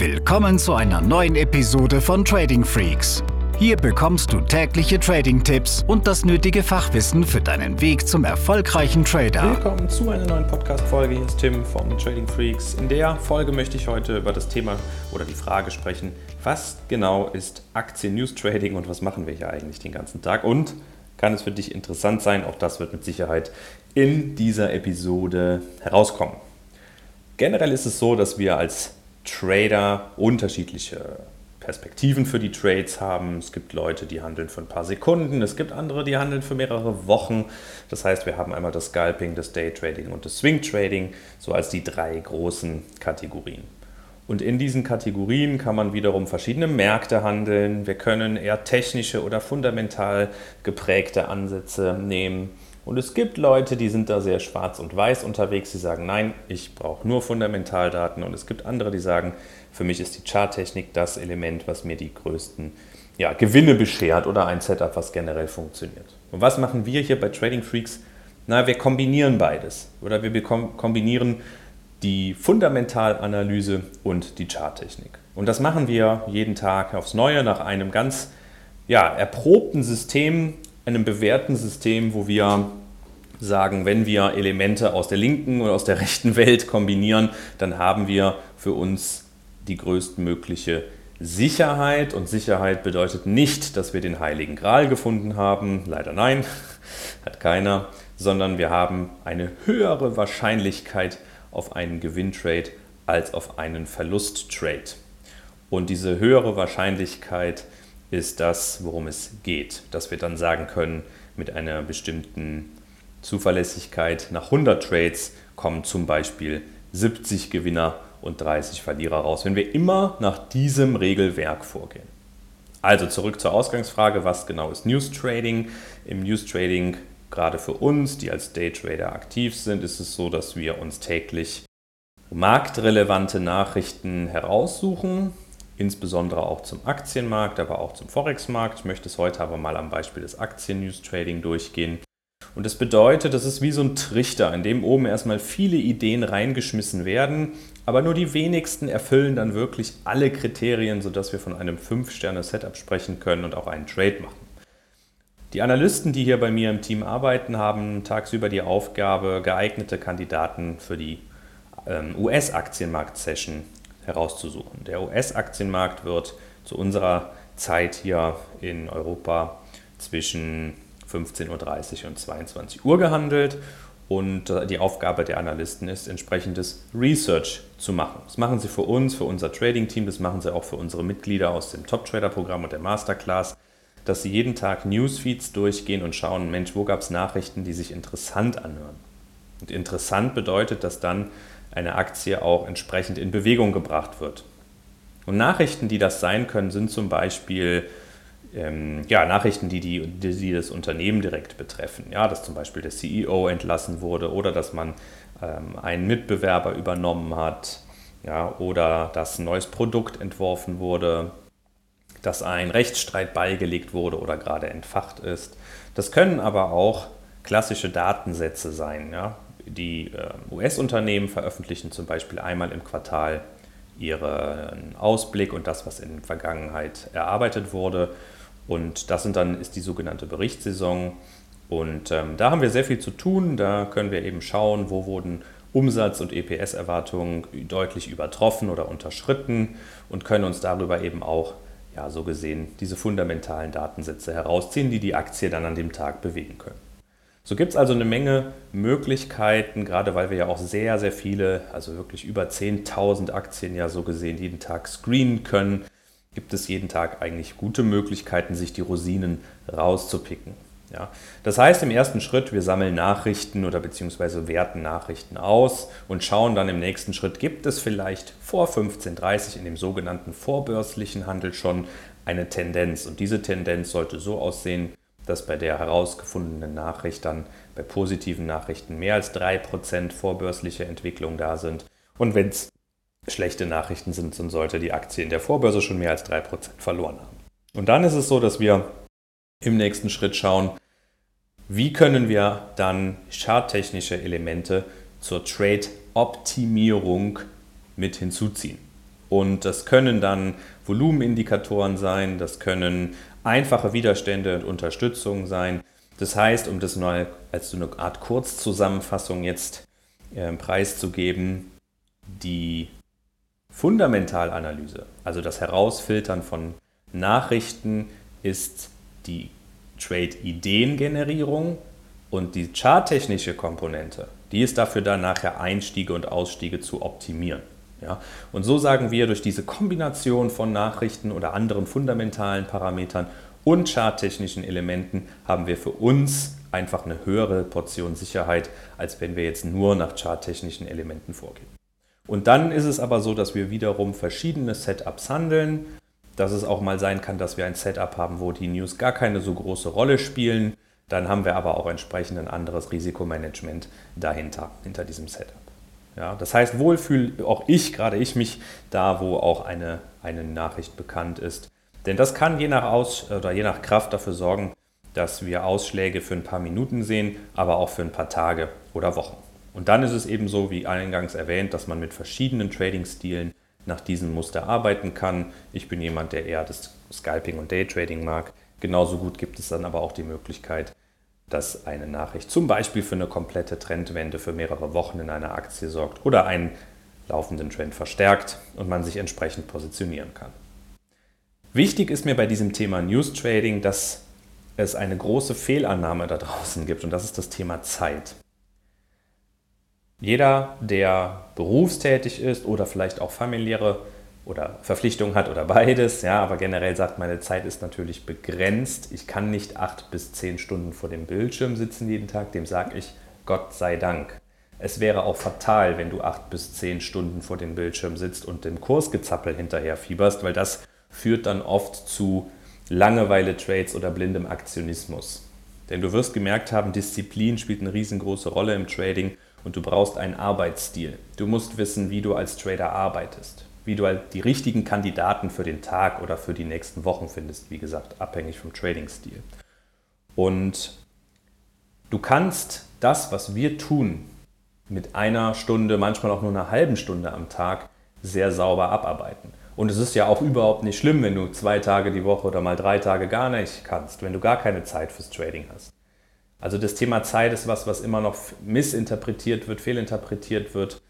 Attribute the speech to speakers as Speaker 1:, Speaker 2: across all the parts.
Speaker 1: Willkommen zu einer neuen Episode von Trading Freaks. Hier bekommst du tägliche Trading-Tipps und das nötige Fachwissen für deinen Weg zum erfolgreichen Trader.
Speaker 2: Willkommen zu einer neuen Podcast-Folge. Hier ist Tim von Trading Freaks. In der Folge möchte ich heute über das Thema oder die Frage sprechen, was genau ist Aktien-News-Trading und was machen wir hier eigentlich den ganzen Tag? Und kann es für dich interessant sein? Auch das wird mit Sicherheit in dieser Episode herauskommen. Generell ist es so, dass wir als Trader unterschiedliche Perspektiven für die Trades haben. Es gibt Leute, die handeln für ein paar Sekunden, es gibt andere, die handeln für mehrere Wochen. Das heißt, wir haben einmal das Scalping, das Daytrading und das Swing Trading, so als die drei großen Kategorien. Und in diesen Kategorien kann man wiederum verschiedene Märkte handeln. Wir können eher technische oder fundamental geprägte Ansätze nehmen. Und es gibt Leute, die sind da sehr schwarz und weiß unterwegs, die sagen, nein, ich brauche nur Fundamentaldaten. Und es gibt andere, die sagen, für mich ist die Charttechnik das Element, was mir die größten ja, Gewinne beschert oder ein Setup, was generell funktioniert. Und was machen wir hier bei Trading Freaks? Na, wir kombinieren beides. Oder wir kombinieren die Fundamentalanalyse und die Charttechnik. Und das machen wir jeden Tag aufs Neue nach einem ganz ja, erprobten System, einem bewährten System, wo wir sagen, wenn wir Elemente aus der linken und aus der rechten Welt kombinieren, dann haben wir für uns die größtmögliche Sicherheit. Und Sicherheit bedeutet nicht, dass wir den heiligen Gral gefunden haben. Leider nein, hat keiner. Sondern wir haben eine höhere Wahrscheinlichkeit auf einen Gewinntrade als auf einen Verlusttrade. Und diese höhere Wahrscheinlichkeit ist das, worum es geht. Dass wir dann sagen können, mit einer bestimmten Zuverlässigkeit nach 100 Trades kommen zum Beispiel 70 Gewinner und 30 Verlierer raus, wenn wir immer nach diesem Regelwerk vorgehen. Also zurück zur Ausgangsfrage, was genau ist News Trading? Im News Trading, gerade für uns, die als Daytrader aktiv sind, ist es so, dass wir uns täglich marktrelevante Nachrichten heraussuchen, insbesondere auch zum Aktienmarkt, aber auch zum Forex-Markt. Ich möchte es heute aber mal am Beispiel des Aktien-News-Trading durchgehen. Und das bedeutet, das ist wie so ein Trichter, in dem oben erstmal viele Ideen reingeschmissen werden, aber nur die wenigsten erfüllen dann wirklich alle Kriterien, sodass wir von einem 5-Sterne-Setup sprechen können und auch einen Trade machen. Die Analysten, die hier bei mir im Team arbeiten, haben tagsüber die Aufgabe, geeignete Kandidaten für die ähm, US-Aktienmarkt-Session herauszusuchen. Der US-Aktienmarkt wird zu unserer Zeit hier in Europa zwischen 15.30 Uhr und 22 Uhr gehandelt. Und äh, die Aufgabe der Analysten ist, entsprechendes Research zu machen. Das machen sie für uns, für unser Trading-Team, das machen sie auch für unsere Mitglieder aus dem Top-Trader-Programm und der Masterclass, dass sie jeden Tag Newsfeeds durchgehen und schauen, Mensch, wo gab es Nachrichten, die sich interessant anhören. Und interessant bedeutet, dass dann eine Aktie auch entsprechend in Bewegung gebracht wird. Und Nachrichten, die das sein können, sind zum Beispiel ähm, ja, Nachrichten, die, die, die, das Unternehmen direkt betreffen. Ja, dass zum Beispiel der CEO entlassen wurde oder dass man ähm, einen Mitbewerber übernommen hat ja, oder dass ein neues Produkt entworfen wurde, dass ein Rechtsstreit beigelegt wurde oder gerade entfacht ist. Das können aber auch klassische Datensätze sein. Ja. Die äh, US-Unternehmen veröffentlichen zum Beispiel einmal im Quartal ihren Ausblick und das, was in der Vergangenheit erarbeitet wurde. Und das sind dann, ist die sogenannte Berichtssaison. Und ähm, da haben wir sehr viel zu tun. Da können wir eben schauen, wo wurden Umsatz- und EPS-Erwartungen deutlich übertroffen oder unterschritten und können uns darüber eben auch, ja, so gesehen, diese fundamentalen Datensätze herausziehen, die die Aktie dann an dem Tag bewegen können. So gibt es also eine Menge Möglichkeiten, gerade weil wir ja auch sehr, sehr viele, also wirklich über 10.000 Aktien ja so gesehen jeden Tag screenen können gibt es jeden Tag eigentlich gute Möglichkeiten, sich die Rosinen rauszupicken. Ja, das heißt im ersten Schritt, wir sammeln Nachrichten oder beziehungsweise werten Nachrichten aus und schauen dann im nächsten Schritt, gibt es vielleicht vor 15.30 in dem sogenannten vorbörslichen Handel schon eine Tendenz. Und diese Tendenz sollte so aussehen, dass bei der herausgefundenen Nachricht dann bei positiven Nachrichten mehr als 3% vorbörsliche Entwicklung da sind. Und wenn es schlechte Nachrichten sind, dann sollte die Aktie in der Vorbörse schon mehr als 3% verloren haben. Und dann ist es so, dass wir im nächsten Schritt schauen, wie können wir dann charttechnische Elemente zur Trade-Optimierung mit hinzuziehen. Und das können dann Volumenindikatoren sein, das können einfache Widerstände und Unterstützung sein. Das heißt, um das mal als so eine Art Kurzzusammenfassung jetzt äh, preiszugeben, die Fundamentalanalyse, also das Herausfiltern von Nachrichten, ist die Trade-Ideengenerierung und die charttechnische Komponente, die ist dafür da, nachher Einstiege und Ausstiege zu optimieren. Ja? Und so sagen wir, durch diese Kombination von Nachrichten oder anderen fundamentalen Parametern und charttechnischen Elementen haben wir für uns einfach eine höhere Portion Sicherheit, als wenn wir jetzt nur nach charttechnischen Elementen vorgehen. Und dann ist es aber so, dass wir wiederum verschiedene Setups handeln, dass es auch mal sein kann, dass wir ein Setup haben, wo die News gar keine so große Rolle spielen. Dann haben wir aber auch entsprechend ein anderes Risikomanagement dahinter, hinter diesem Setup. Ja, das heißt, wohl fühle auch ich, gerade ich mich da, wo auch eine, eine Nachricht bekannt ist. Denn das kann je nach Aus oder je nach Kraft dafür sorgen, dass wir Ausschläge für ein paar Minuten sehen, aber auch für ein paar Tage oder Wochen. Und dann ist es eben so, wie eingangs erwähnt, dass man mit verschiedenen Trading-Stilen nach diesem Muster arbeiten kann. Ich bin jemand, der eher das Scalping und Daytrading mag. Genauso gut gibt es dann aber auch die Möglichkeit, dass eine Nachricht zum Beispiel für eine komplette Trendwende für mehrere Wochen in einer Aktie sorgt oder einen laufenden Trend verstärkt und man sich entsprechend positionieren kann. Wichtig ist mir bei diesem Thema News Trading, dass es eine große Fehlannahme da draußen gibt und das ist das Thema Zeit. Jeder, der berufstätig ist oder vielleicht auch familiäre oder Verpflichtungen hat oder beides, ja, aber generell sagt, meine Zeit ist natürlich begrenzt. Ich kann nicht acht bis zehn Stunden vor dem Bildschirm sitzen jeden Tag. Dem sage ich, Gott sei Dank. Es wäre auch fatal, wenn du acht bis zehn Stunden vor dem Bildschirm sitzt und dem Kursgezappel hinterher fieberst, weil das führt dann oft zu Langeweile-Trades oder blindem Aktionismus. Denn du wirst gemerkt haben, Disziplin spielt eine riesengroße Rolle im Trading und du brauchst einen Arbeitsstil. Du musst wissen, wie du als Trader arbeitest, wie du halt die richtigen Kandidaten für den Tag oder für die nächsten Wochen findest, wie gesagt, abhängig vom Trading-Stil. Und du kannst das, was wir tun, mit einer Stunde, manchmal auch nur einer halben Stunde am Tag sehr sauber abarbeiten. Und es ist ja auch überhaupt nicht schlimm, wenn du zwei Tage die Woche oder mal drei Tage gar nicht kannst, wenn du gar keine Zeit fürs Trading hast. Also das Thema Zeit ist was, was immer noch missinterpretiert wird, fehlinterpretiert wird,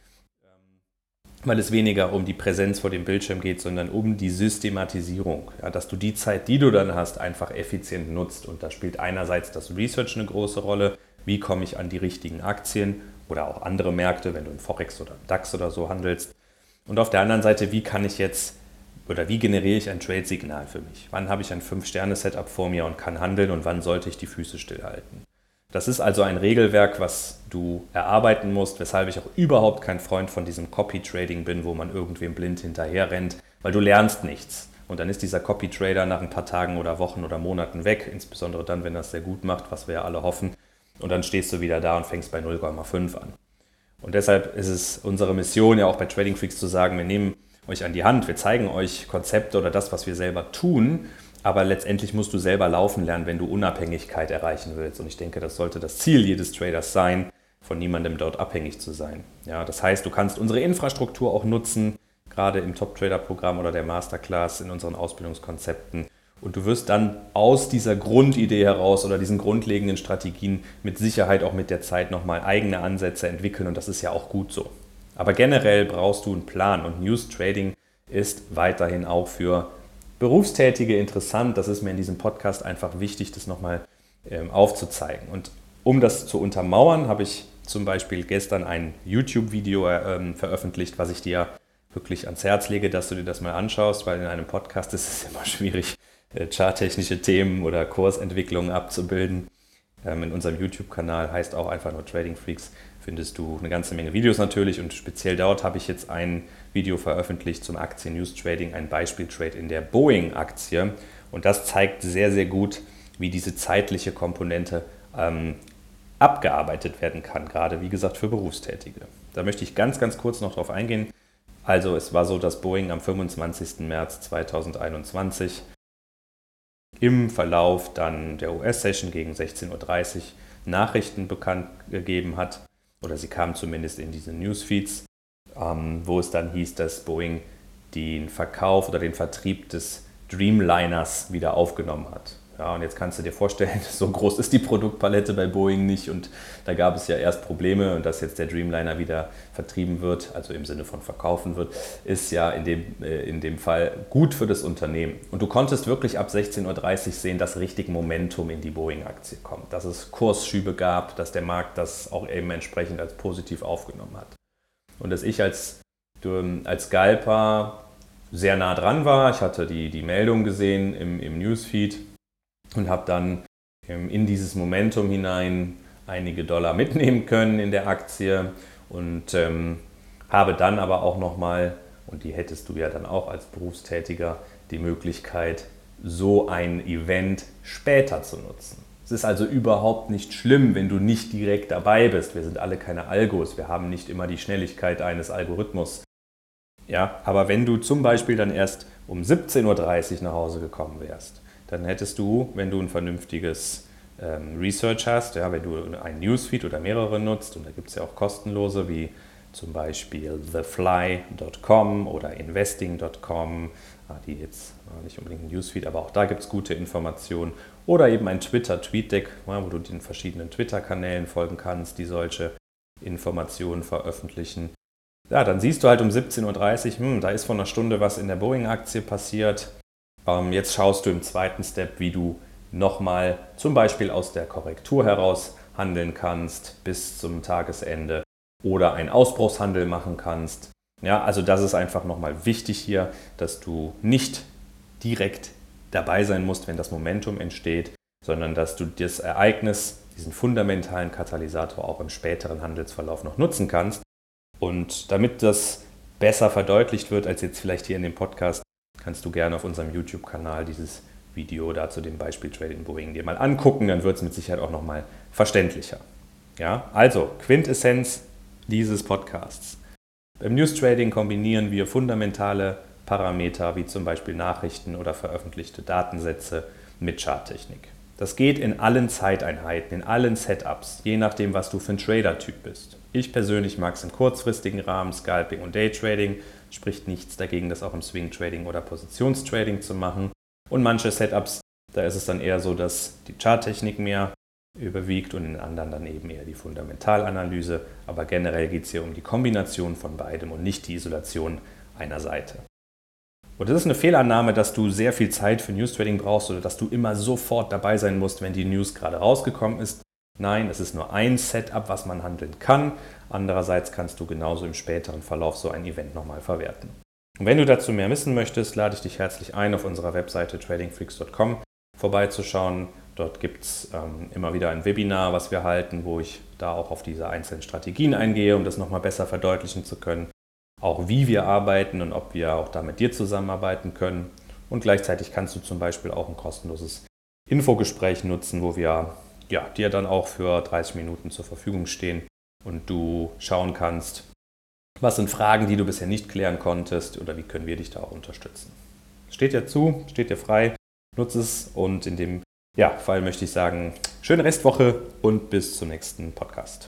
Speaker 2: weil es weniger um die Präsenz vor dem Bildschirm geht, sondern um die Systematisierung. Ja, dass du die Zeit, die du dann hast, einfach effizient nutzt. Und da spielt einerseits das Research eine große Rolle. Wie komme ich an die richtigen Aktien oder auch andere Märkte, wenn du im Forex oder im DAX oder so handelst. Und auf der anderen Seite, wie kann ich jetzt oder wie generiere ich ein Trade-Signal für mich? Wann habe ich ein 5-Sterne-Setup vor mir und kann handeln und wann sollte ich die Füße stillhalten? Das ist also ein Regelwerk, was du erarbeiten musst, weshalb ich auch überhaupt kein Freund von diesem Copy-Trading bin, wo man irgendwem blind hinterher rennt, weil du lernst nichts. Und dann ist dieser Copy-Trader nach ein paar Tagen oder Wochen oder Monaten weg, insbesondere dann, wenn er es sehr gut macht, was wir ja alle hoffen. Und dann stehst du wieder da und fängst bei 0,5 an. Und deshalb ist es unsere Mission ja auch bei Trading Freaks zu sagen, wir nehmen euch an die Hand, wir zeigen euch Konzepte oder das, was wir selber tun aber letztendlich musst du selber laufen lernen, wenn du Unabhängigkeit erreichen willst. Und ich denke, das sollte das Ziel jedes Traders sein, von niemandem dort abhängig zu sein. Ja, das heißt, du kannst unsere Infrastruktur auch nutzen, gerade im Top-Trader-Programm oder der Masterclass in unseren Ausbildungskonzepten. Und du wirst dann aus dieser Grundidee heraus oder diesen grundlegenden Strategien mit Sicherheit auch mit der Zeit nochmal eigene Ansätze entwickeln. Und das ist ja auch gut so. Aber generell brauchst du einen Plan und News Trading ist weiterhin auch für Berufstätige interessant. Das ist mir in diesem Podcast einfach wichtig, das nochmal ähm, aufzuzeigen. Und um das zu untermauern, habe ich zum Beispiel gestern ein YouTube-Video ähm, veröffentlicht, was ich dir wirklich ans Herz lege, dass du dir das mal anschaust, weil in einem Podcast ist es immer schwierig, äh, charttechnische Themen oder Kursentwicklungen abzubilden. Ähm, in unserem YouTube-Kanal heißt auch einfach nur Trading Freaks, findest du eine ganze Menge Videos natürlich und speziell dort habe ich jetzt ein Video veröffentlicht zum Aktien-News-Trading, ein Beispiel-Trade in der Boeing-Aktie. Und das zeigt sehr, sehr gut, wie diese zeitliche Komponente ähm, abgearbeitet werden kann, gerade wie gesagt für Berufstätige. Da möchte ich ganz, ganz kurz noch drauf eingehen. Also es war so, dass Boeing am 25. März 2021 im Verlauf dann der US-Session gegen 16.30 Uhr Nachrichten bekannt gegeben hat, oder sie kamen zumindest in diese Newsfeeds, ähm, wo es dann hieß, dass Boeing den Verkauf oder den Vertrieb des Dreamliners wieder aufgenommen hat. Ja, und jetzt kannst du dir vorstellen, so groß ist die Produktpalette bei Boeing nicht und da gab es ja erst Probleme und dass jetzt der Dreamliner wieder vertrieben wird, also im Sinne von verkaufen wird, ist ja in dem, äh, in dem Fall gut für das Unternehmen. Und du konntest wirklich ab 16.30 Uhr sehen, dass richtig Momentum in die Boeing-Aktie kommt, dass es Kursschübe gab, dass der Markt das auch eben entsprechend als positiv aufgenommen hat. Und dass ich als, als Scalper sehr nah dran war, ich hatte die, die Meldung gesehen im, im Newsfeed, und habe dann ähm, in dieses Momentum hinein einige Dollar mitnehmen können in der Aktie und ähm, habe dann aber auch nochmal, und die hättest du ja dann auch als Berufstätiger, die Möglichkeit, so ein Event später zu nutzen. Es ist also überhaupt nicht schlimm, wenn du nicht direkt dabei bist. Wir sind alle keine Algos, wir haben nicht immer die Schnelligkeit eines Algorithmus. Ja, aber wenn du zum Beispiel dann erst um 17.30 Uhr nach Hause gekommen wärst dann hättest du, wenn du ein vernünftiges ähm, Research hast, ja, wenn du ein Newsfeed oder mehrere nutzt, und da gibt es ja auch kostenlose wie zum Beispiel thefly.com oder investing.com, ah, die jetzt nicht unbedingt ein Newsfeed, aber auch da gibt es gute Informationen. Oder eben ein Twitter-Tweetdeck, wo du den verschiedenen Twitter-Kanälen folgen kannst, die solche Informationen veröffentlichen. Ja, dann siehst du halt um 17.30 Uhr, hm, da ist vor einer Stunde was in der Boeing-Aktie passiert. Ähm, jetzt schaust du im zweiten Step, wie du nochmal zum Beispiel aus der Korrektur heraus handeln kannst bis zum Tagesende oder einen Ausbruchshandel machen kannst. Ja, also das ist einfach nochmal wichtig hier, dass du nicht direkt dabei sein musst, wenn das Momentum entsteht, sondern dass du das Ereignis, diesen fundamentalen Katalysator auch im späteren Handelsverlauf noch nutzen kannst. Und damit das besser verdeutlicht wird als jetzt vielleicht hier in dem Podcast, kannst du gerne auf unserem YouTube-Kanal dieses Video da zu dem Beispiel Trading Boeing dir mal angucken, dann wird es mit Sicherheit auch nochmal verständlicher. Ja, also Quintessenz dieses Podcasts. Beim News Trading kombinieren wir fundamentale Parameter wie zum Beispiel Nachrichten oder veröffentlichte Datensätze mit Charttechnik. Das geht in allen Zeiteinheiten, in allen Setups, je nachdem, was du für ein Trader-Typ bist. Ich persönlich mag es im kurzfristigen Rahmen, Scalping und Daytrading spricht nichts dagegen, das auch im Swing Trading oder Positionstrading zu machen. Und manche Setups, da ist es dann eher so, dass die Charttechnik mehr überwiegt und in anderen dann eben eher die Fundamentalanalyse. Aber generell geht es hier um die Kombination von beidem und nicht die Isolation einer Seite. Und das ist eine Fehlannahme, dass du sehr viel Zeit für News Trading brauchst oder dass du immer sofort dabei sein musst, wenn die News gerade rausgekommen ist. Nein, es ist nur ein Setup, was man handeln kann. Andererseits kannst du genauso im späteren Verlauf so ein Event nochmal verwerten. Und wenn du dazu mehr wissen möchtest, lade ich dich herzlich ein, auf unserer Webseite tradingfreaks.com vorbeizuschauen. Dort gibt es ähm, immer wieder ein Webinar, was wir halten, wo ich da auch auf diese einzelnen Strategien eingehe, um das nochmal besser verdeutlichen zu können. Auch wie wir arbeiten und ob wir auch da mit dir zusammenarbeiten können. Und gleichzeitig kannst du zum Beispiel auch ein kostenloses Infogespräch nutzen, wo wir ja, dir dann auch für 30 Minuten zur Verfügung stehen und du schauen kannst, was sind Fragen, die du bisher nicht klären konntest oder wie können wir dich da auch unterstützen. Steht dir zu, steht dir frei, nutze es und in dem ja, Fall möchte ich sagen, schöne Restwoche und bis zum nächsten Podcast.